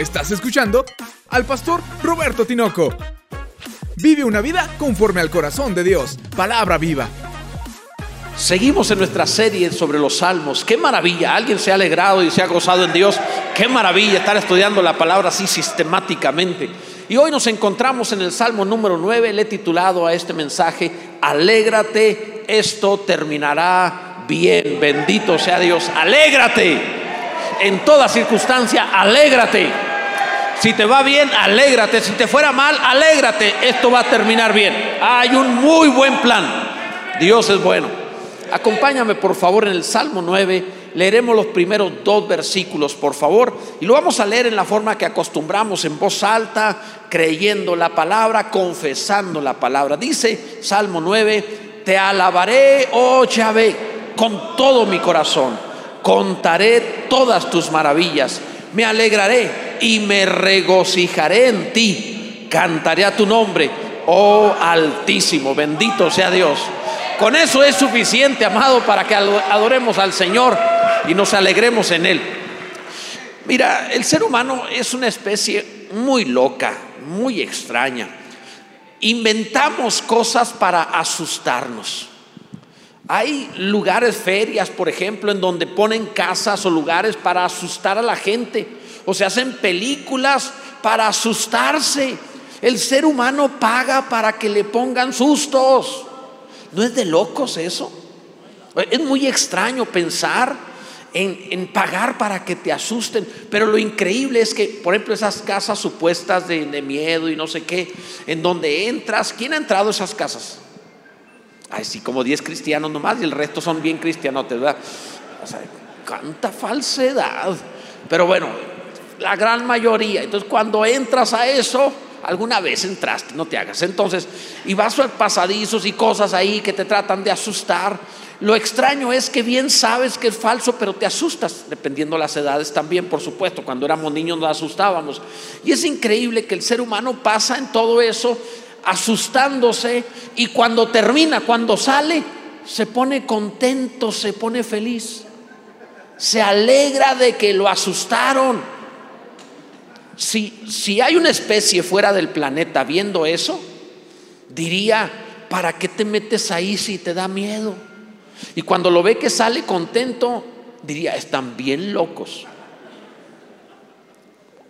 Estás escuchando al pastor Roberto Tinoco. Vive una vida conforme al corazón de Dios. Palabra viva. Seguimos en nuestra serie sobre los salmos. Qué maravilla. Alguien se ha alegrado y se ha gozado en Dios. Qué maravilla estar estudiando la palabra así sistemáticamente. Y hoy nos encontramos en el salmo número 9. Le he titulado a este mensaje, Alégrate, esto terminará bien. Bendito sea Dios. Alégrate. En toda circunstancia, alégrate. Si te va bien, alégrate. Si te fuera mal, alégrate. Esto va a terminar bien. Hay un muy buen plan. Dios es bueno. Acompáñame por favor en el Salmo 9. Leeremos los primeros dos versículos, por favor. Y lo vamos a leer en la forma que acostumbramos, en voz alta, creyendo la palabra, confesando la palabra. Dice Salmo 9, te alabaré, oh Yahvé, con todo mi corazón. Contaré todas tus maravillas. Me alegraré y me regocijaré en ti. Cantaré a tu nombre, oh Altísimo. Bendito sea Dios. Con eso es suficiente, amado, para que adoremos al Señor y nos alegremos en Él. Mira, el ser humano es una especie muy loca, muy extraña. Inventamos cosas para asustarnos. Hay lugares, ferias, por ejemplo, en donde ponen casas o lugares para asustar a la gente. O se hacen películas para asustarse. El ser humano paga para que le pongan sustos. ¿No es de locos eso? Es muy extraño pensar en, pagar para que te asusten, pero lo increíble es que, por ejemplo, esas casas supuestas de, miedo y no sé qué, en donde entras, ¿quién ha entrado a esas casas? Ay, sí, como 10 cristianos nomás y el resto son bien cristianos, ¿verdad? O sea, cuánta falsedad. Pero bueno, la gran mayoría. Entonces, cuando entras a eso, Alguna vez entraste, no te hagas. Entonces, y vas a pasadizos y cosas ahí que te tratan de asustar. Lo extraño es que bien sabes que es falso, pero te asustas, dependiendo de las edades también, por supuesto. Cuando éramos niños nos asustábamos. Y es increíble que el ser humano pasa en todo eso asustándose y cuando termina, cuando sale, se pone contento, se pone feliz. Se alegra de que lo asustaron si, hay una especie fuera del planeta viendo eso, diría, ¿para qué te metes ahí si te da miedo? Y cuando lo ve que sale contento, diría, están bien locos.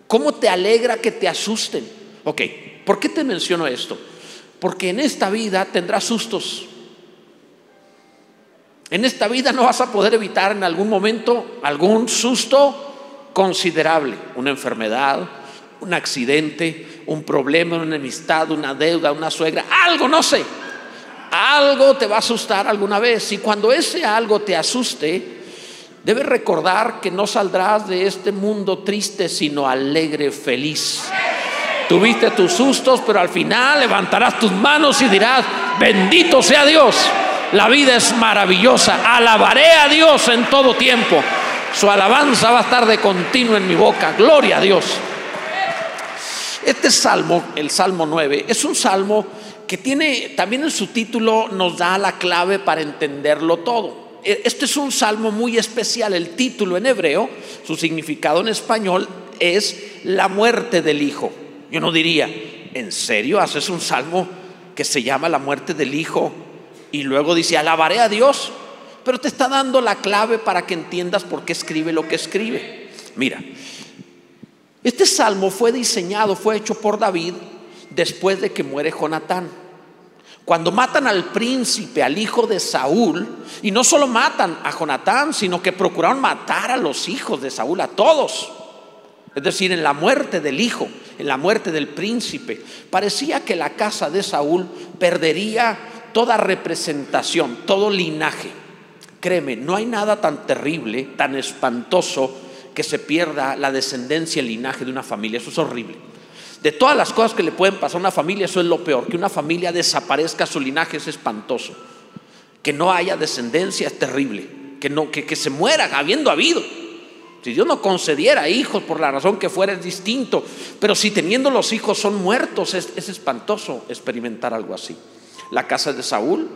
¿Cómo te alegra que te asusten? Ok, ¿por qué te menciono esto? Porque en esta vida tendrás sustos. En esta vida no vas a poder evitar en algún momento algún susto considerable, una enfermedad, un accidente, un problema, una enemistad, una deuda, una suegra, algo, no sé. Algo te va a asustar alguna vez. Y cuando ese algo te asuste, debes recordar que no saldrás de este mundo triste, sino alegre, feliz. Tuviste tus sustos, pero al final levantarás tus manos y dirás, bendito sea Dios. La vida es maravillosa. Alabaré a Dios en todo tiempo. Su alabanza va a estar de continuo en mi boca. Gloria a Dios. Este salmo, el Salmo 9, es un salmo que tiene, también en su título nos da la clave para entenderlo todo. E, este es un salmo muy especial. El título en hebreo, su significado en español es la muerte del Hijo. Yo no diría, ¿en serio haces un salmo que se llama la muerte del Hijo? Y luego dice, alabaré a Dios. Pero te está dando la clave para que entiendas por qué escribe lo que escribe. Mira, este salmo fue diseñado, fue hecho por David después de que muere Jonatán. Cuando matan al príncipe, al hijo de Saúl, y no solo matan a Jonatán, sino que procuraron matar a los hijos de Saúl, a todos. Es decir, en la muerte del hijo, la muerte del príncipe, parecía que la casa de Saúl perdería toda representación, todo linaje. Créeme, no hay nada tan terrible, tan espantoso que se pierda la descendencia, el linaje de una familia. Eso es horrible. De todas las cosas que le pueden pasar a una familia, eso es lo peor. Que una familia desaparezca su linaje es espantoso. Que no haya descendencia es terrible. Que, no, que, se muera habiendo habido. Si Dios no concediera hijos por la razón que fuera es distinto. Pero si teniendo los hijos son muertos, es, es espantoso experimentar algo así. La casa de Saúl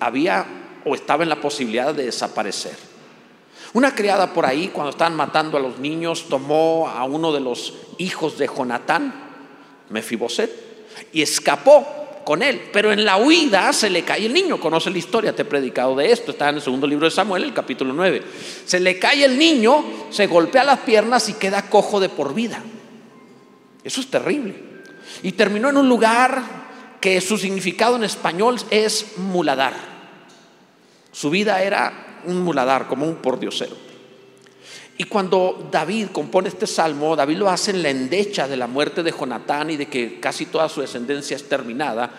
había o estaba en la posibilidad de desaparecer. Una criada por ahí, cuando estaban matando a los niños, tomó a uno de los hijos de Jonatán, Mefiboset, y escapó con él. Pero en la huida se le cae el niño. Conoce la historia, te he predicado de esto. Está en el segundo libro de Samuel, el capítulo 9. Se le cae el niño, se golpea las piernas y queda cojo de por vida. Eso es terrible. Y terminó en un lugar que su significado en español es muladar. Su vida era un muladar, como un pordiosero. Y cuando David compone este salmo, David lo hace en la endecha de la muerte de Jonatán y de que casi toda su descendencia es terminada,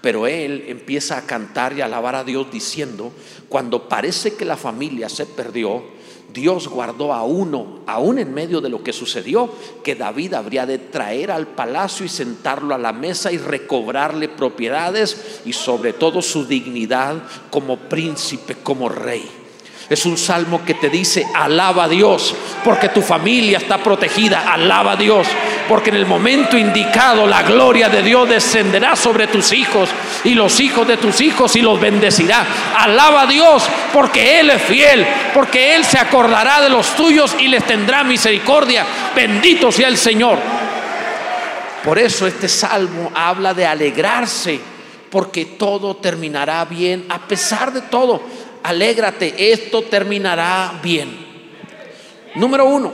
pero él empieza a cantar y alabar a Dios diciendo, cuando parece que la familia se perdió, Dios guardó a uno, aún en medio de lo que sucedió, que David habría de traer al palacio y sentarlo a la mesa y recobrarle propiedades y sobre todo su dignidad como príncipe, como rey. Es un salmo que te dice, alaba a Dios, porque tu familia está protegida, alaba a Dios, porque en el momento indicado la gloria de Dios descenderá sobre tus hijos y los hijos de tus hijos y los bendecirá. Alaba a Dios, porque Él es fiel, porque Él se acordará de los tuyos y les tendrá misericordia. Bendito sea el Señor. Por eso este salmo habla de alegrarse, porque todo terminará bien a pesar de todo alégrate, esto terminará bien. Número uno,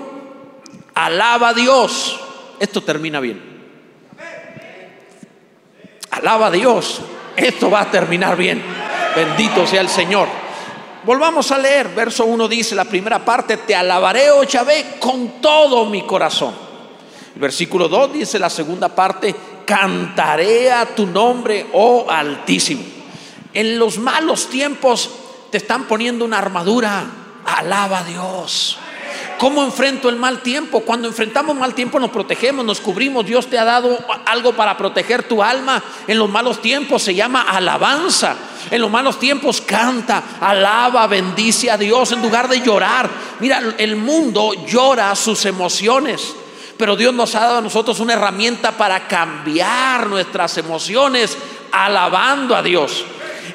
alaba a Dios, esto termina bien. Alaba a Dios, esto va a terminar bien. Bendito sea el Señor. Volvamos a leer, verso 1 dice, la primera parte, te alabaré, oh Chávez, con todo mi corazón. El versículo 2 dice la segunda parte, cantaré a tu nombre, oh Altísimo. En los malos tiempos te están poniendo una armadura. Alaba a Dios. ¿Cómo enfrento el mal tiempo? Cuando enfrentamos mal tiempo nos protegemos, nos cubrimos. Dios te ha dado algo para proteger tu alma. En los malos tiempos se llama alabanza. En los malos tiempos canta, alaba, bendice a Dios en lugar de llorar. Mira, el mundo llora sus emociones. Pero Dios nos ha dado a nosotros una herramienta para cambiar nuestras emociones alabando a Dios.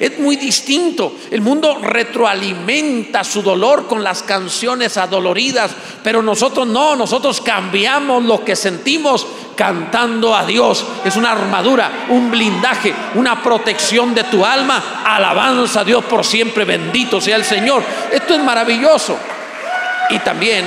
Es muy distinto. El mundo retroalimenta su dolor con las canciones adoloridas, pero nosotros no, nosotros cambiamos lo que sentimos cantando a Dios. Es una armadura, un blindaje, una protección de tu alma. Alabanza a Dios por siempre, bendito sea el Señor. Esto es maravilloso. Y también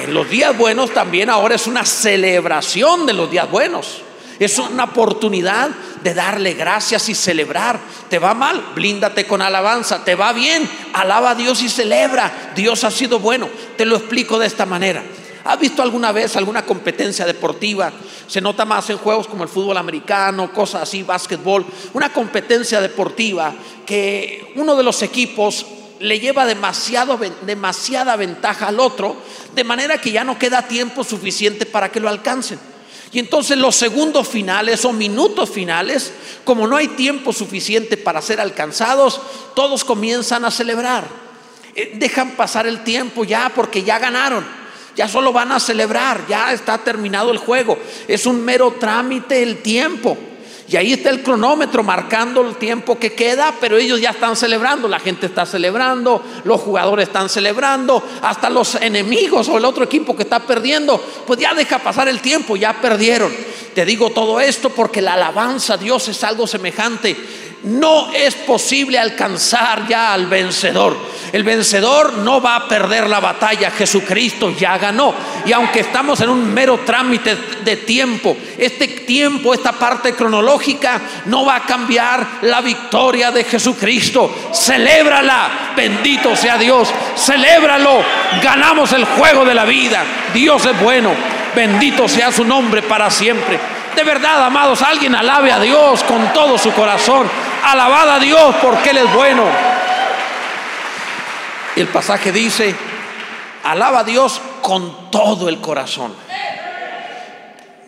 en los días buenos también ahora es una celebración de los días buenos. Es una oportunidad de darle gracias y celebrar. Te va mal, blíndate con alabanza. Te va bien, alaba a Dios y celebra. Dios ha sido bueno. Te lo explico de esta manera. ¿Has visto alguna vez alguna competencia deportiva? Se nota más en juegos como el fútbol americano, cosas así, básquetbol. Una competencia deportiva que uno de los equipos le lleva demasiado, demasiada ventaja al otro, de manera que ya no queda tiempo suficiente para que lo alcancen. Y entonces los segundos finales o minutos finales, como no hay tiempo suficiente para ser alcanzados, todos comienzan a celebrar. Eh, dejan pasar el tiempo ya porque ya ganaron. Ya solo van a celebrar, ya está terminado el juego. Es un mero trámite el tiempo. Y ahí está el cronómetro marcando el tiempo que queda, pero ellos ya están celebrando, la gente está celebrando, los jugadores están celebrando, hasta los enemigos o el otro equipo que está perdiendo, pues ya deja pasar el tiempo, ya perdieron. Te digo todo esto porque la alabanza a Dios es algo semejante no es posible alcanzar ya al vencedor. El vencedor no va a perder la batalla, Jesucristo ya ganó. Y aunque estamos en un mero trámite de tiempo, este tiempo, esta parte cronológica, no va a cambiar la victoria de Jesucristo. Celébrala, bendito sea Dios, celébralo. Ganamos el juego de la vida. Dios es bueno, bendito sea su nombre para siempre. De verdad, amados, alguien alabe a Dios con todo su corazón. Alabad a Dios porque Él es bueno. El pasaje dice, alaba a Dios con todo el corazón.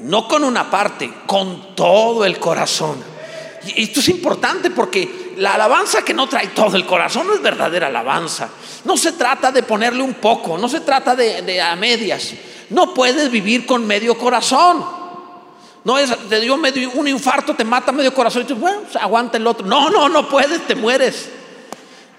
No con una parte, con todo el corazón. Y esto es importante porque la alabanza que no trae todo el corazón no es verdadera alabanza. No se trata de ponerle un poco, no se trata de, a medias. No puedes vivir con medio corazón. No es, te dio medio, un infarto, te mata medio corazón y tú, bueno, pues, aguanta el otro. No, no, no puedes, te mueres.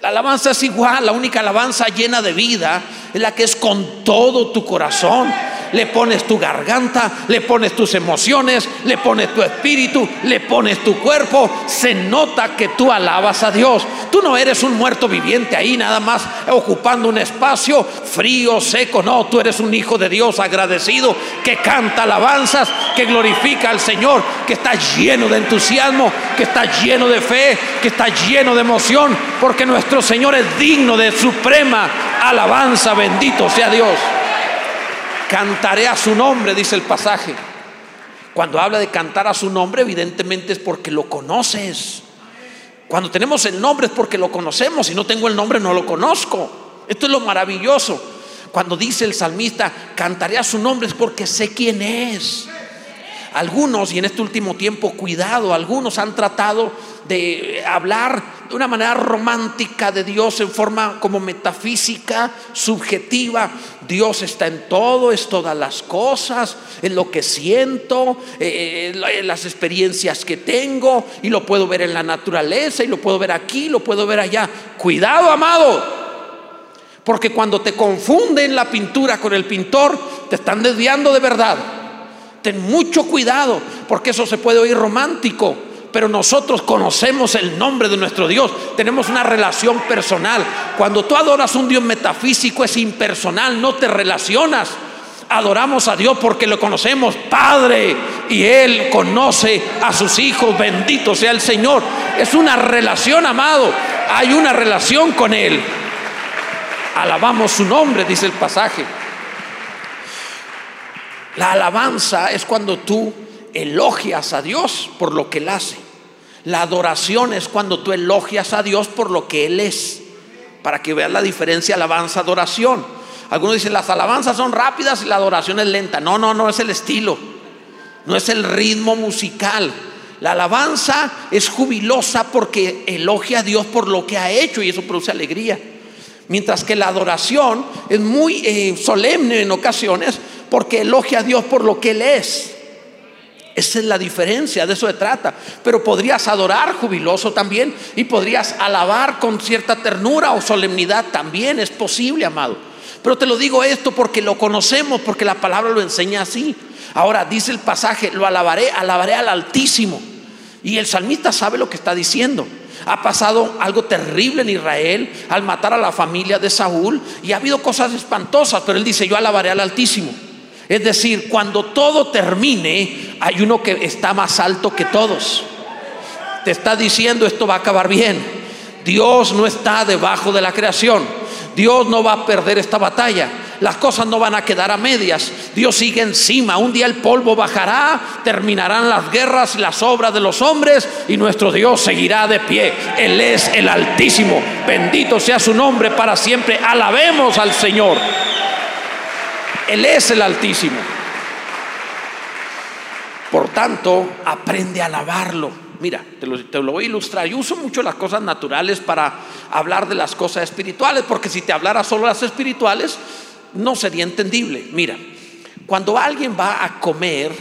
La alabanza es igual, la única alabanza llena de vida es la que es con todo tu corazón le pones tu garganta, le pones tus emociones, le pones tu espíritu, le pones tu cuerpo, se nota que tú alabas a Dios. Tú no eres un muerto viviente ahí nada más ocupando un espacio frío, seco, no, tú eres un hijo de Dios agradecido que canta alabanzas, que glorifica al Señor, que está lleno de entusiasmo, que está lleno de fe, que está lleno de emoción, porque nuestro Señor es digno de suprema alabanza, bendito sea Dios. Cantaré a su nombre, dice el pasaje. Cuando habla de cantar a su nombre, evidentemente es porque lo conoces. Cuando tenemos el nombre es porque lo conocemos. Si no tengo el nombre, no lo conozco. Esto es lo maravilloso. Cuando dice el salmista, cantaré a su nombre es porque sé quién es. Algunos, y en este último tiempo, cuidado, algunos han tratado de hablar una manera romántica de Dios en forma como metafísica, subjetiva. Dios está en todo, es todas las cosas, en lo que siento, eh, eh, en las experiencias que tengo, y lo puedo ver en la naturaleza, y lo puedo ver aquí, lo puedo ver allá. Cuidado, amado, porque cuando te confunden la pintura con el pintor, te están desviando de verdad. Ten mucho cuidado, porque eso se puede oír romántico, pero nosotros conocemos el nombre de nuestro Dios, tenemos una relación personal. Cuando tú adoras un Dios metafísico es impersonal, no te relacionas. Adoramos a Dios porque lo conocemos, Padre, y Él conoce a sus hijos, bendito sea el Señor. Es una relación, amado, hay una relación con Él. Alabamos su nombre, dice el pasaje. La alabanza es cuando tú elogias a Dios por lo que Él hace. La adoración es cuando tú elogias a Dios por lo que Él es. Para que veas la diferencia alabanza-adoración. Algunos dicen las alabanzas son rápidas y la adoración es lenta. No, no, no es el estilo. No es el ritmo musical. La alabanza es jubilosa porque elogia a Dios por lo que ha hecho y eso produce alegría. Mientras que la adoración es muy eh, solemne en ocasiones porque elogia a Dios por lo que Él es. Esa es la diferencia, de eso se trata. Pero podrías adorar jubiloso también y podrías alabar con cierta ternura o solemnidad también, es posible, amado. Pero te lo digo esto porque lo conocemos, porque la palabra lo enseña así. Ahora dice el pasaje, lo alabaré, alabaré al Altísimo. Y el salmista sabe lo que está diciendo. Ha pasado algo terrible en Israel al matar a la familia de Saúl y ha habido cosas espantosas, pero él dice, yo alabaré al Altísimo. Es decir, cuando todo termine, hay uno que está más alto que todos. Te está diciendo, esto va a acabar bien. Dios no está debajo de la creación. Dios no va a perder esta batalla. Las cosas no van a quedar a medias. Dios sigue encima. Un día el polvo bajará, terminarán las guerras, las obras de los hombres y nuestro Dios seguirá de pie. Él es el Altísimo. Bendito sea su nombre para siempre. Alabemos al Señor. Él es el Altísimo. Por tanto, aprende a alabarlo. Mira, te lo, voy a ilustrar. Yo uso mucho las cosas naturales para hablar de las cosas espirituales, porque si te hablara solo las espirituales, no sería entendible. Mira, cuando alguien va a comer,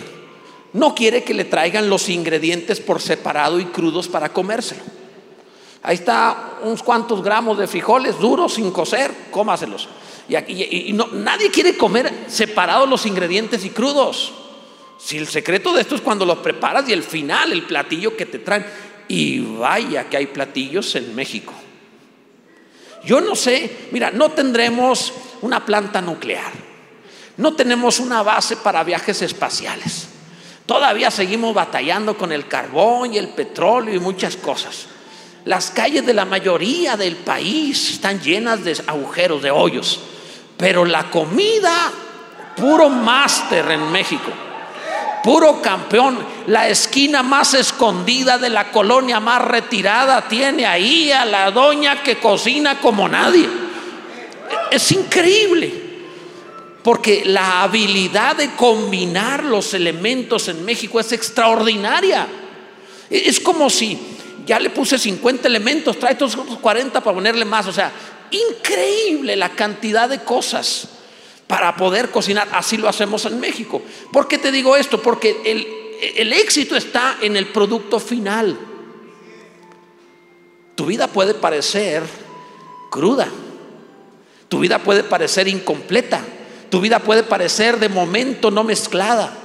no quiere que le traigan los ingredientes por separado y crudos para comérselo. Ahí está unos cuantos gramos de frijoles duros sin cocer, cómaselos. Y, no, nadie quiere comer separados los ingredientes y crudos. Si el secreto de esto es cuando los preparas y el final, el platillo que te traen. Y vaya que hay platillos en México. Yo no sé, mira, no tendremos una planta nuclear. No tenemos una base para viajes espaciales. Todavía seguimos batallando con el carbón y el petróleo y muchas cosas. Las calles de la mayoría del país están llenas de agujeros, de hoyos. Pero la comida, puro máster en México, puro campeón, la esquina más escondida de la colonia más retirada tiene ahí a la doña que cocina como nadie. Es increíble. Porque la habilidad de combinar los elementos en México es extraordinaria. Es como si ya le puse 50 elementos, trae estos 40 para ponerle más. O sea, increíble la cantidad de cosas para poder cocinar. Así lo hacemos en México. ¿Por qué te digo esto? Porque el, el éxito está en el producto final. Tu vida puede parecer cruda. Tu vida puede parecer incompleta. Tu vida puede parecer de momento no mezclada.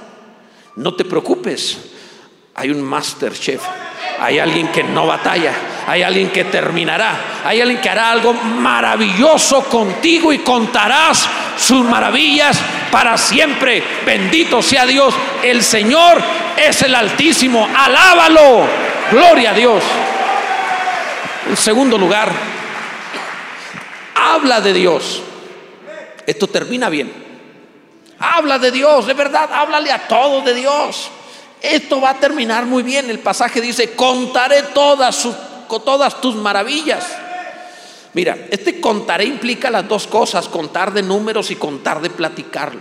No te preocupes. Hay un master chef. Hay alguien que no batalla. Hay alguien que terminará. Hay alguien que hará algo maravilloso contigo y contarás sus maravillas para siempre. Bendito sea Dios. El Señor es el Altísimo. Alábalo. Gloria a Dios. En segundo lugar, habla de Dios. Esto termina bien. Habla de Dios, de verdad, háblale a todo de Dios. Esto va a terminar muy bien. El pasaje dice, contaré todas, tus maravillas. Mira, este contaré implica las dos cosas, contar de números y contar de platicarlo.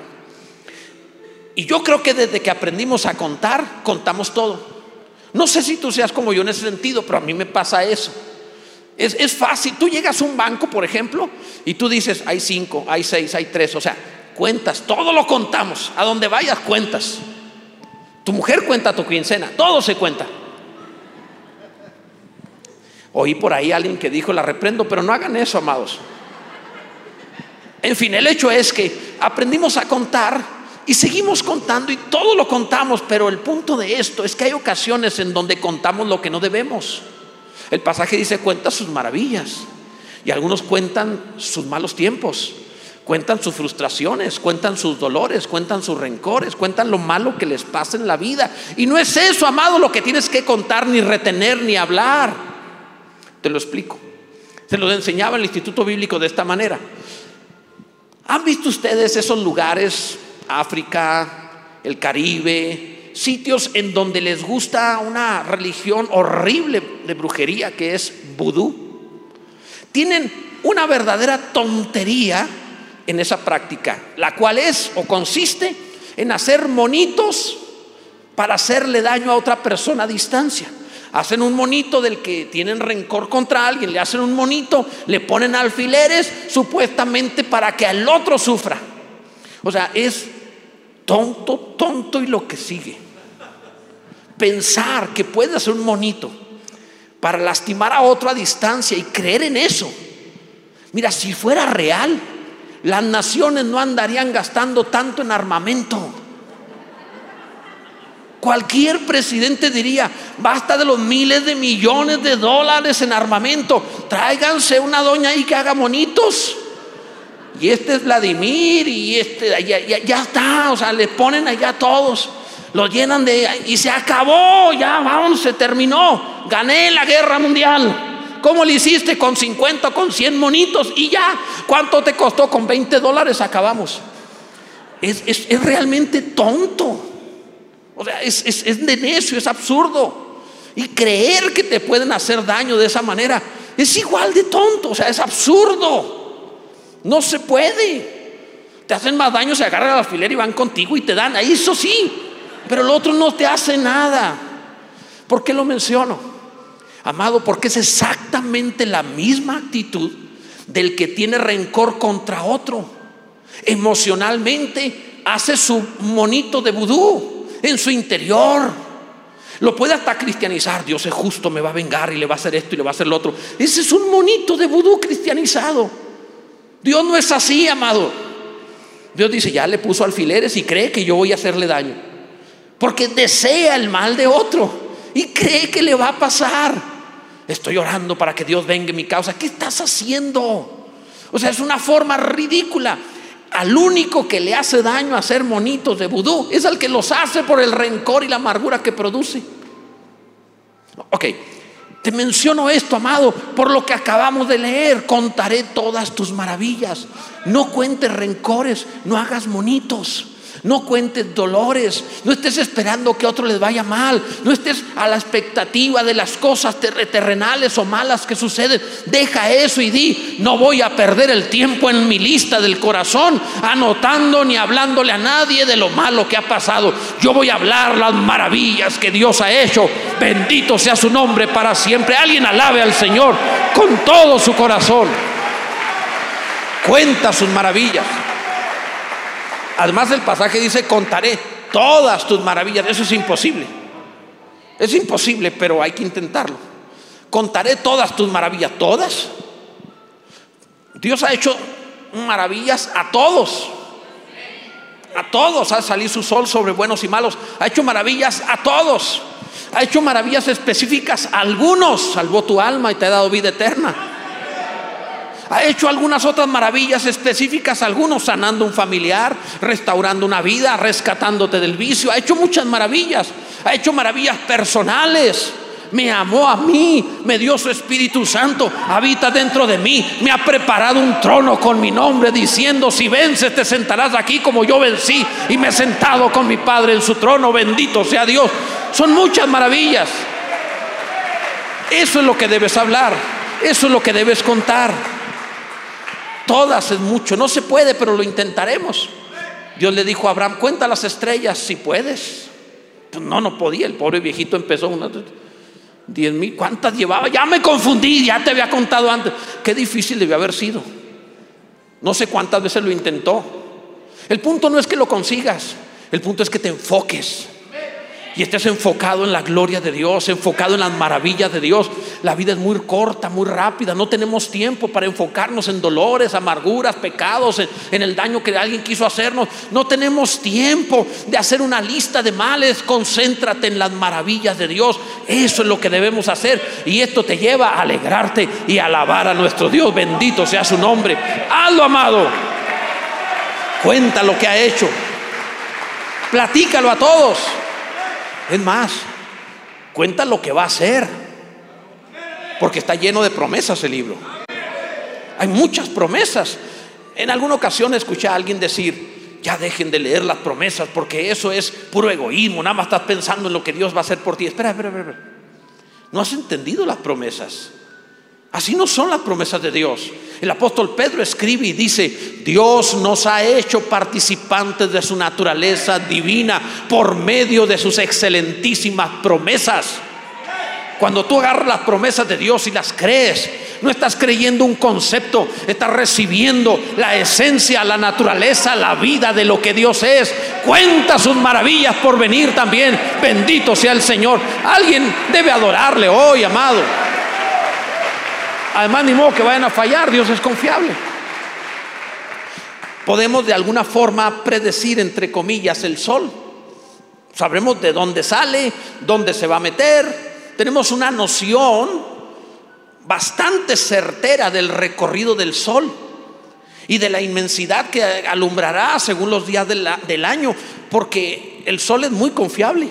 Y yo creo que desde que aprendimos a contar, contamos todo. No sé si tú seas como yo en ese sentido, pero a mí me pasa eso. Es, fácil. Tú llegas a un banco, por ejemplo, y tú dices, hay cinco, hay seis, hay tres. O sea, cuentas, todo lo contamos. A donde vayas, cuentas. Tu mujer cuenta tu quincena, todo se cuenta. Oí por ahí alguien que dijo, la reprendo, pero no hagan eso, amados. En fin, el hecho es que aprendimos a contar y seguimos contando y todo lo contamos, pero el punto de esto es que hay ocasiones en donde contamos lo que no debemos. El pasaje dice, cuenta sus maravillas. Y algunos cuentan sus malos tiempos, cuentan sus frustraciones, cuentan sus dolores, cuentan sus rencores, cuentan lo malo que les pasa en la vida. Y no es eso, amado, lo que tienes que contar, ni retener, ni hablar. Te lo explico. Se lo enseñaba el Instituto Bíblico de esta manera. ¿Han visto ustedes esos lugares, África, el Caribe, sitios en donde les gusta una religión horrible de brujería que es vudú. Tienen una verdadera tontería en esa práctica, la cual es o consiste en hacer monitos para hacerle daño a otra persona a distancia. Hacen un monito del que tienen rencor contra alguien, le hacen un monito, le ponen alfileres supuestamente para que al otro sufra. O sea, es tonto, tonto y lo que sigue pensar que puede hacer un monito para lastimar a otro a distancia y creer en eso. Mira, si fuera real, las naciones no andarían gastando tanto en armamento. Cualquier presidente diría, basta de los miles de millones de dólares en armamento, tráiganse una doña ahí que haga monitos. Y este es Vladimir y este, ya, ya está, o sea, le ponen allá todos lo llenan de... Y se acabó, ya, vamos, se terminó. Gané la guerra mundial. ¿Cómo le hiciste con 50, con 100 monitos? Y ya, ¿cuánto te costó? Con 20 dólares acabamos. Es, realmente tonto. O sea, es, es de necio, es absurdo. Y creer que te pueden hacer daño de esa manera es igual de tonto. O sea, es absurdo. No se puede. Te hacen más daño, se agarran al alfiler y van contigo y te dan. Eso sí, pero el otro no te hace nada. ¿Por qué lo menciono? Amado, porque es exactamente la misma actitud del que tiene rencor contra otro. Emocionalmente hace su monito de vudú en su interior. Lo puede hasta cristianizar. Dios es justo, me va a vengar y le va a hacer esto y le va a hacer lo otro. Ese es un monito de vudú cristianizado. Dios no es así, amado. Dios dice, ya le puso alfileres y cree que yo voy a hacerle daño. Porque desea el mal de otro y cree que le va a pasar. Estoy orando para que Dios venga en mi causa. ¿Qué estás haciendo? O sea, es una forma ridícula. Al único que le hace daño hacer monitos de vudú es al que los hace por el rencor y la amargura que produce. Ok, te menciono esto, amado, por lo que acabamos de leer. Contaré todas tus maravillas. No cuentes rencores, no hagas monitos. No cuentes dolores, no estés esperando que otro les vaya mal, no estés a la expectativa de las cosas terrenales o malas que suceden. Deja eso y di, no voy a perder el tiempo en mi lista del corazón anotando ni hablándole a nadie de lo malo que ha pasado. Yo voy a hablar las maravillas que Dios ha hecho. Bendito sea su nombre para siempre. Alguien alabe al Señor con todo su corazón. Cuenta sus maravillas. Además el pasaje dice, contaré todas tus maravillas. Eso es imposible. Es imposible, pero hay que intentarlo. Contaré todas tus maravillas. ¿Todas? Dios ha hecho maravillas a todos. A todos ha salido su sol sobre buenos y malos. Ha hecho maravillas a todos. Ha hecho maravillas específicas a algunos. Salvó tu alma y te ha dado vida eterna. Ha hecho algunas otras maravillas específicas, algunos sanando un familiar, restaurando una vida, rescatándote del vicio. Ha hecho muchas maravillas. Ha hecho maravillas personales me amó a mí, me dio su Espíritu Santo, habita dentro de mí, me ha preparado un trono con mi nombre, diciendo, si vences te sentarás aquí como yo vencí y me he sentado con mi Padre en su trono, bendito sea Dios. Son muchas maravillas. Eso es lo que debes hablar, eso es lo que debes contar. Todas es mucho, no se puede, pero lo intentaremos. Dios le dijo a Abraham, cuenta las estrellas si puedes. Pues no, no podía, el pobre viejito empezó una... Diez mil, ¿cuántas llevaba? Ya me confundí, ya te había contado antes. Qué difícil debió haber sido. No sé cuántas veces lo intentó. El punto no es que lo consigas, el punto es que te enfoques y estés enfocado en la gloria de Dios, enfocado en las maravillas de Dios. La vida es muy corta, muy rápida. No tenemos tiempo para enfocarnos en dolores, amarguras, pecados, en, el daño que alguien quiso hacernos. No tenemos tiempo de hacer una lista de males. Concéntrate en las maravillas de Dios. Eso es lo que debemos hacer. Y esto te lleva a alegrarte y alabar a nuestro Dios. Bendito sea su nombre. Hazlo, amado. Cuenta lo que ha hecho. Platícalo a todos. Es más, cuenta lo que va a hacer. Porque está lleno de promesas el libro. Hay muchas promesas. En alguna ocasión escuché a alguien decir, ya dejen de leer las promesas porque eso es puro egoísmo, nada más estás pensando en lo que Dios va a hacer por ti. Espera, espera, espera. No has entendido las promesas. Así no son las promesas de Dios. El apóstol Pedro escribe y dice, Dios nos ha hecho participantes de su naturaleza divina por medio de sus excelentísimas promesas. Cuando tú agarras las promesas de Dios y las crees, no estás creyendo un concepto, estás recibiendo la esencia, la naturaleza, la vida de lo que Dios es. Cuenta sus maravillas por venir también. Bendito sea el Señor. Alguien debe adorarle hoy, amado. Además, ni modo que vayan a fallar, Dios es confiable. Podemos de alguna forma predecir, entre comillas, el sol. Sabremos de dónde sale, dónde se va a meter. Tenemos una noción bastante certera del recorrido del sol y de la inmensidad que alumbrará según los días del año, porque el sol es muy confiable.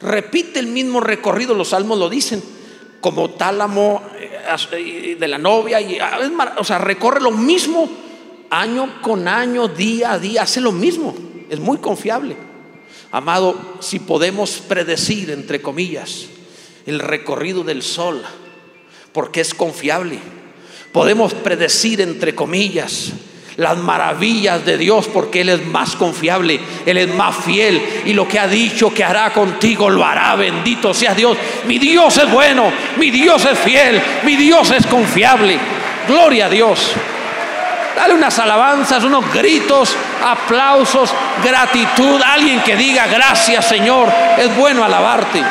Repite el mismo recorrido, los salmos lo dicen como tálamo eh, de la novia, y, ah, o sea, recorre lo mismo año con año, día a día, hace lo mismo, es muy confiable. Amado, si podemos predecir, entre comillas, el recorrido del sol, porque es confiable, podemos predecir, entre comillas, las maravillas de Dios porque Él es más confiable, Él es más fiel y lo que ha dicho que hará contigo lo hará. Bendito sea Dios. Mi Dios es bueno, mi Dios es fiel, mi Dios es confiable. Gloria a Dios. Dale unas alabanzas, unos gritos, aplausos, gratitud. Alguien que diga gracias Señor, es bueno alabarte.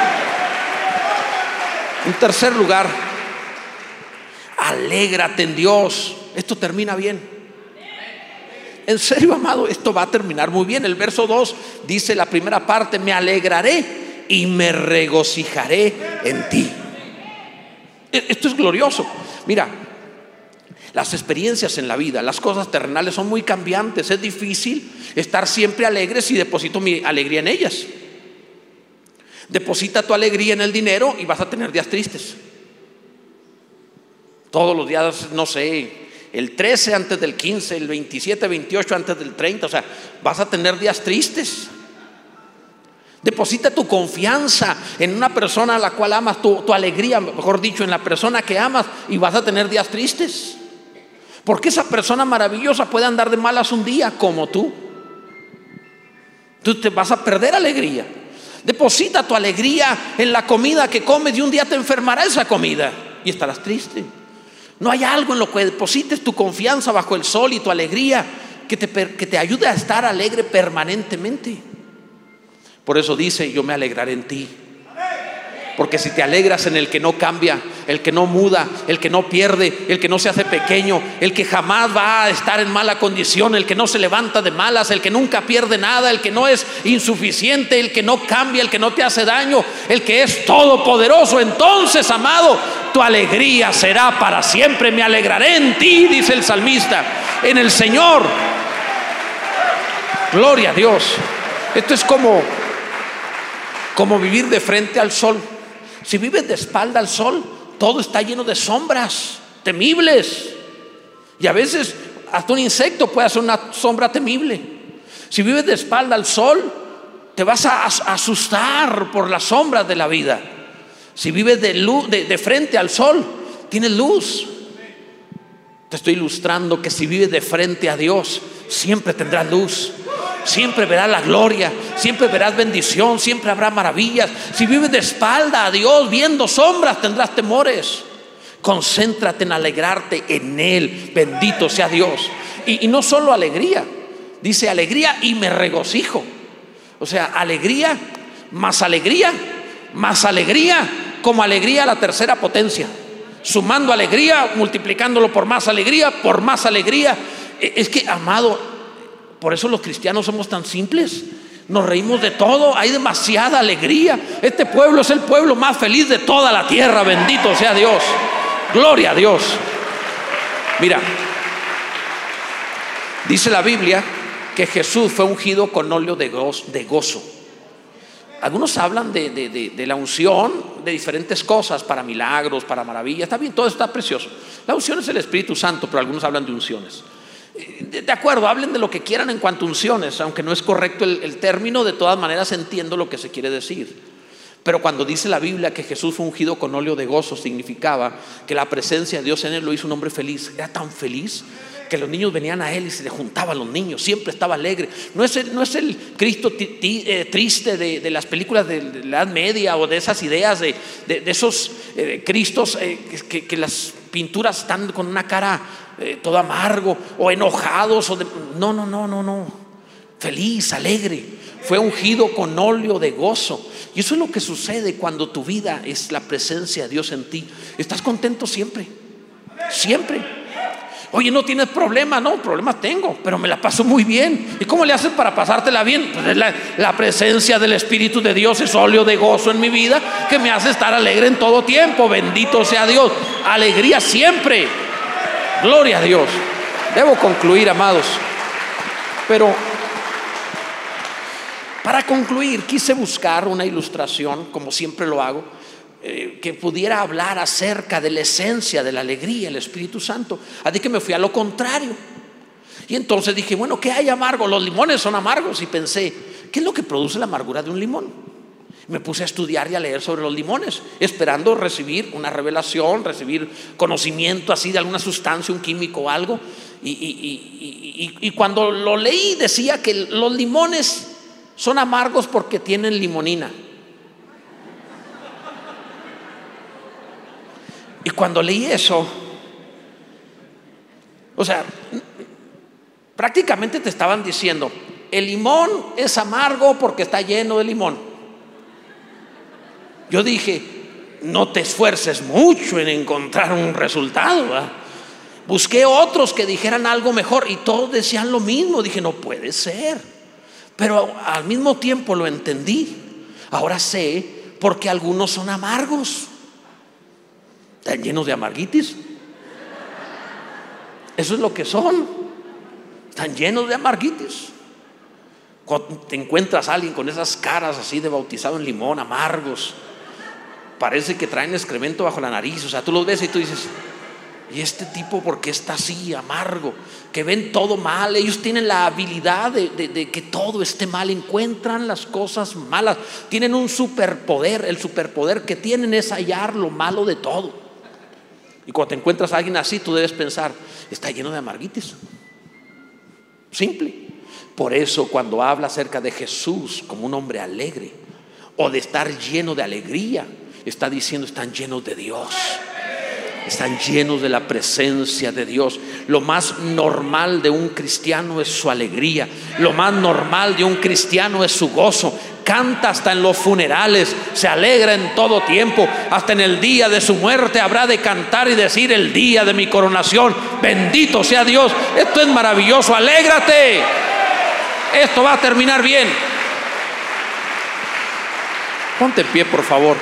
En tercer lugar, alégrate en Dios. Esto termina bien. En serio, amado, esto va a terminar muy bien. El verso 2 dice la primera parte, me alegraré y me regocijaré en ti. E, esto es glorioso. Mira, las experiencias en la vida, las cosas terrenales son muy cambiantes. Es difícil estar siempre alegre si deposito mi alegría en ellas. Deposita tu alegría en el dinero y vas a tener días tristes. Todos los días, no sé, el 13 antes del 15, el 27, 28 antes del 30. O sea, vas a tener días tristes. Deposita tu confianza en una persona a la cual amas, tu, alegría, mejor dicho, en la persona que amas y vas a tener días tristes. Porque esa persona maravillosa puede andar de malas un día como tú. Tú te vas a perder alegría. Deposita tu alegría en la comida que comes y un día te enfermará esa comida y estarás triste. No hay algo en lo que deposites tu confianza bajo el sol y tu alegría que te, que te ayude a estar alegre permanentemente. Por eso dice, yo me alegraré en ti. Porque si te alegras en el que no cambia, el que no muda, el que no pierde, el que no se hace pequeño, el que jamás va a estar en mala condición, el que no se levanta de malas, el que nunca pierde nada, el que no es insuficiente, el que no cambia, el que no te hace daño, el que es todopoderoso, entonces, amado, tu alegría será para siempre. Me alegraré en ti, dice el salmista, en el Señor. Gloria a Dios. Esto es como como vivir de frente al sol. Si vives de espalda al sol, todo está lleno de sombras temibles. Y a veces hasta un insecto puede hacer una sombra temible. Si vives de espalda al sol, te vas a asustar por las sombras de la vida. Si vives de, luz, de, frente al sol, tienes luz. Te estoy ilustrando que si vives de frente a Dios, siempre tendrás luz siempre verás la gloria, siempre verás bendición, siempre habrá maravillas. Si vives de espalda a Dios, viendo sombras, tendrás temores. Concéntrate en alegrarte en Él. Bendito sea Dios. Y, no solo alegría, dice alegría y me regocijo. O sea, alegría, más alegría, más alegría, como alegría la tercera potencia. Sumando alegría, multiplicándolo por más alegría, por más alegría. E, es que, amado, por eso los cristianos somos tan simples. Nos reímos de todo, hay demasiada alegría. Este pueblo es el pueblo más feliz de toda la tierra, bendito sea Dios. Gloria a Dios. Mira, dice la Biblia que Jesús fue ungido con óleo de gozo. Algunos hablan de, de, la unción, de diferentes cosas, para milagros, para maravillas. Está bien, todo está precioso. La unción es el Espíritu Santo, pero algunos hablan de unciones. De acuerdo, hablen de lo que quieran en cuanto unciones, aunque no es correcto el, término, de todas maneras entiendo lo que se quiere decir. Pero cuando dice la Biblia que Jesús fue ungido con óleo de gozo, significaba que la presencia de Dios en él lo hizo un hombre feliz. Era tan feliz que los niños venían a él y se le juntaban los niños, siempre estaba alegre. No es el, no es el Cristo eh, triste de, las películas de, la Edad Media o de esas ideas de, esos eh, Cristos eh, que las pinturas están con una cara eh, todo amargo o enojados. O No, no, no, no, no. Feliz, alegre. Fue ungido con óleo de gozo. Y eso es lo que sucede cuando tu vida es la presencia de Dios en ti. Estás contento siempre. Siempre. Oye, no tienes problema, no, problema tengo, pero me la paso muy bien. ¿Y cómo le haces para pasártela bien? Pues la, presencia del Espíritu de Dios es óleo de gozo en mi vida que me hace estar alegre en todo tiempo. Bendito sea Dios. Alegría siempre. Gloria a Dios. Debo concluir, amados. Pero para concluir, quise buscar una ilustración, como siempre lo hago, eh, que pudiera hablar acerca de la esencia de la alegría, el Espíritu Santo. Así que me fui a lo contrario. Y entonces dije, bueno, ¿qué hay amargo? Los limones son amargos. Y pensé, ¿qué es lo que produce la amargura de un limón? Me puse a estudiar y a leer sobre los limones, esperando recibir una revelación, recibir conocimiento así de alguna sustancia, un químico o algo. Y, cuando lo leí decía que los limones son amargos porque tienen limonina. Y cuando leí eso, o sea, prácticamente te estaban diciendo, el limón es amargo porque está lleno de limón. Yo dije, no te esfuerces mucho en encontrar un resultado. Busqué otros que dijeran algo mejor y todos decían lo mismo. Dije, no puede ser. Pero al mismo tiempo lo entendí. Ahora sé por qué algunos son amargos. Están llenos de amarguitis. Eso es lo que son. Están llenos de amarguitis. Cuando te encuentras a alguien con esas caras así de bautizado en limón, amargos, parece que traen excremento bajo la nariz. O sea, tú los ves y tú dices, ¿y este tipo por qué está así, amargo? Que ven todo mal. Ellos tienen la habilidad de, que todo esté mal. Encuentran las cosas malas. Tienen un superpoder. El superpoder que tienen es hallar lo malo de todo. Y cuando te encuentras a alguien así, tú debes pensar, está lleno de amarguitis. Simple. Por eso cuando habla acerca de Jesús como un hombre alegre o de estar lleno de alegría, está diciendo, están llenos de Dios. Están llenos de la presencia de Dios. Lo más normal de un cristiano es su alegría. Lo más normal de un cristiano es su gozo. canta hasta en los funerales, se alegra en todo tiempo, hasta en el día de su muerte habrá de cantar y decir el día de mi coronación, bendito sea Dios, esto es maravilloso, alégrate, esto va a terminar bien. Ponte en pie, por favor.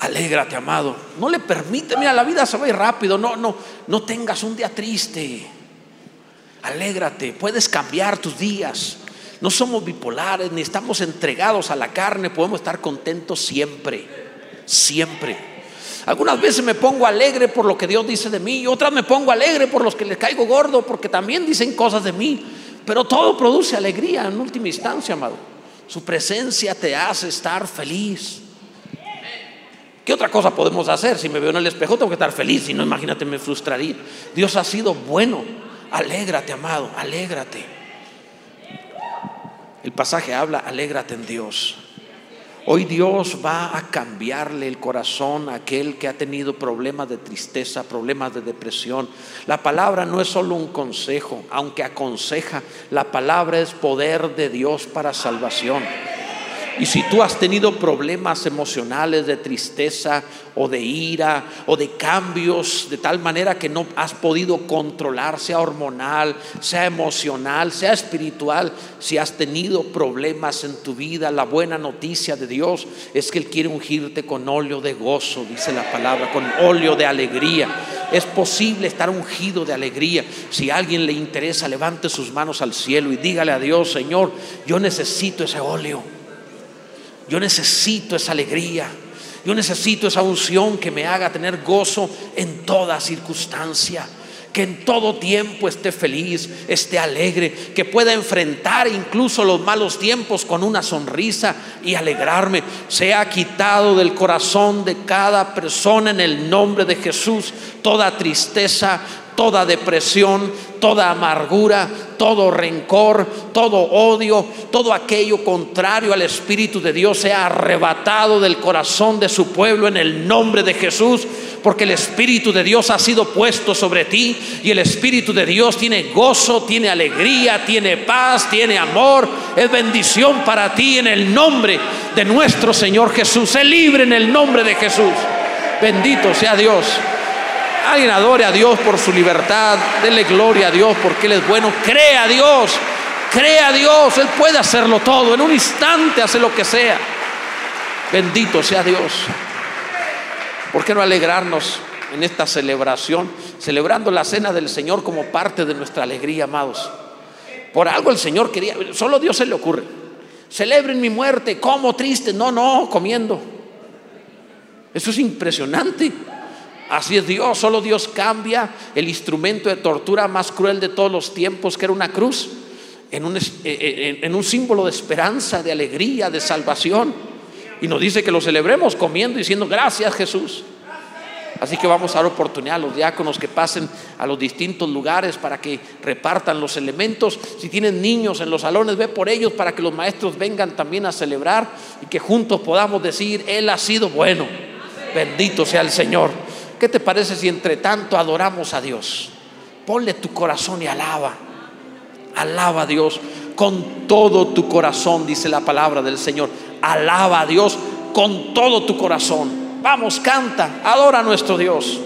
Alégrate, amado. No le permite, mira, la vida se va rápido. No, no, no tengas un día triste. Alégrate, puedes cambiar tus días. No somos bipolares, ni estamos entregados a la carne, podemos estar contentos siempre, siempre. Algunas veces me pongo alegre por lo que Dios dice de mí, y otras me pongo alegre por los que les caigo gordo, porque también dicen cosas de mí. Pero todo produce alegría en última instancia, amado. Su presencia te hace estar feliz. ¿Qué otra cosa podemos hacer? Si me veo en el espejo tengo que estar feliz, si no, imagínate, me frustraría. Dios ha sido bueno. Alégrate, amado, alégrate. El pasaje habla, alégrate en Dios. Hoy Dios va a cambiarle el corazón a aquel que ha tenido problemas de tristeza, problemas de depresión. La palabra no es solo un consejo, aunque aconseja, la palabra es poder de Dios para salvación. Y si tú has tenido problemas emocionales de tristeza o de ira o de cambios de tal manera que no has podido controlar, sea hormonal, sea emocional, sea espiritual, si has tenido problemas en tu vida, la buena noticia de Dios es que Él quiere ungirte con óleo de gozo, dice la palabra, con óleo de alegría. Es posible estar ungido de alegría. Si a alguien le interesa, levante sus manos al cielo y dígale a Dios, Señor, yo necesito ese óleo. Yo necesito esa alegría. Yo necesito esa unción que me haga tener gozo en toda circunstancia. Que en todo tiempo esté feliz, esté alegre, que pueda enfrentar incluso los malos tiempos con una sonrisa y alegrarme. Sea quitado del corazón de cada persona en el nombre de Jesús toda tristeza, toda depresión, toda amargura, todo rencor, todo odio, todo aquello contrario al Espíritu de Dios sea arrebatado del corazón de su pueblo en el nombre de Jesús, porque el Espíritu de Dios ha sido puesto sobre ti y el Espíritu de Dios tiene gozo, tiene alegría, tiene paz, tiene amor, es bendición para ti en el nombre de nuestro Señor Jesús. Sé libre en el nombre de Jesús. Bendito sea Dios. Alguien adore a Dios por su libertad, dele gloria a Dios porque Él es bueno, crea a Dios, crea a Dios, Él puede hacerlo todo, en un instante hace lo que sea. Bendito sea Dios. ¿Por qué no alegrarnos en esta celebración, celebrando la cena del Señor como parte de nuestra alegría, amados? Por algo el Señor quería, solo Dios se le ocurre. Celebren mi muerte, como triste, no, no, comiendo. Eso es impresionante. Así es Dios, solo Dios cambia el instrumento de tortura más cruel de todos los tiempos, que era una cruz, en un, eh, eh, símbolo de esperanza, de alegría, de salvación. Y nos dice que lo celebremos comiendo y diciendo gracias Jesús. Así que vamos a dar oportunidad a los diáconos que pasen a los distintos lugares para que repartan los elementos. Si tienen niños en los salones, ve por ellos para que los maestros vengan también a celebrar y que juntos podamos decir, Él ha sido bueno. Bendito sea el Señor. ¿Qué te parece si entre tanto adoramos a Dios? Ponle tu corazón y alaba. Alaba a Dios con todo tu corazón, dice la palabra del Señor. Alaba a Dios con todo tu corazón. Vamos, canta, adora a nuestro Dios.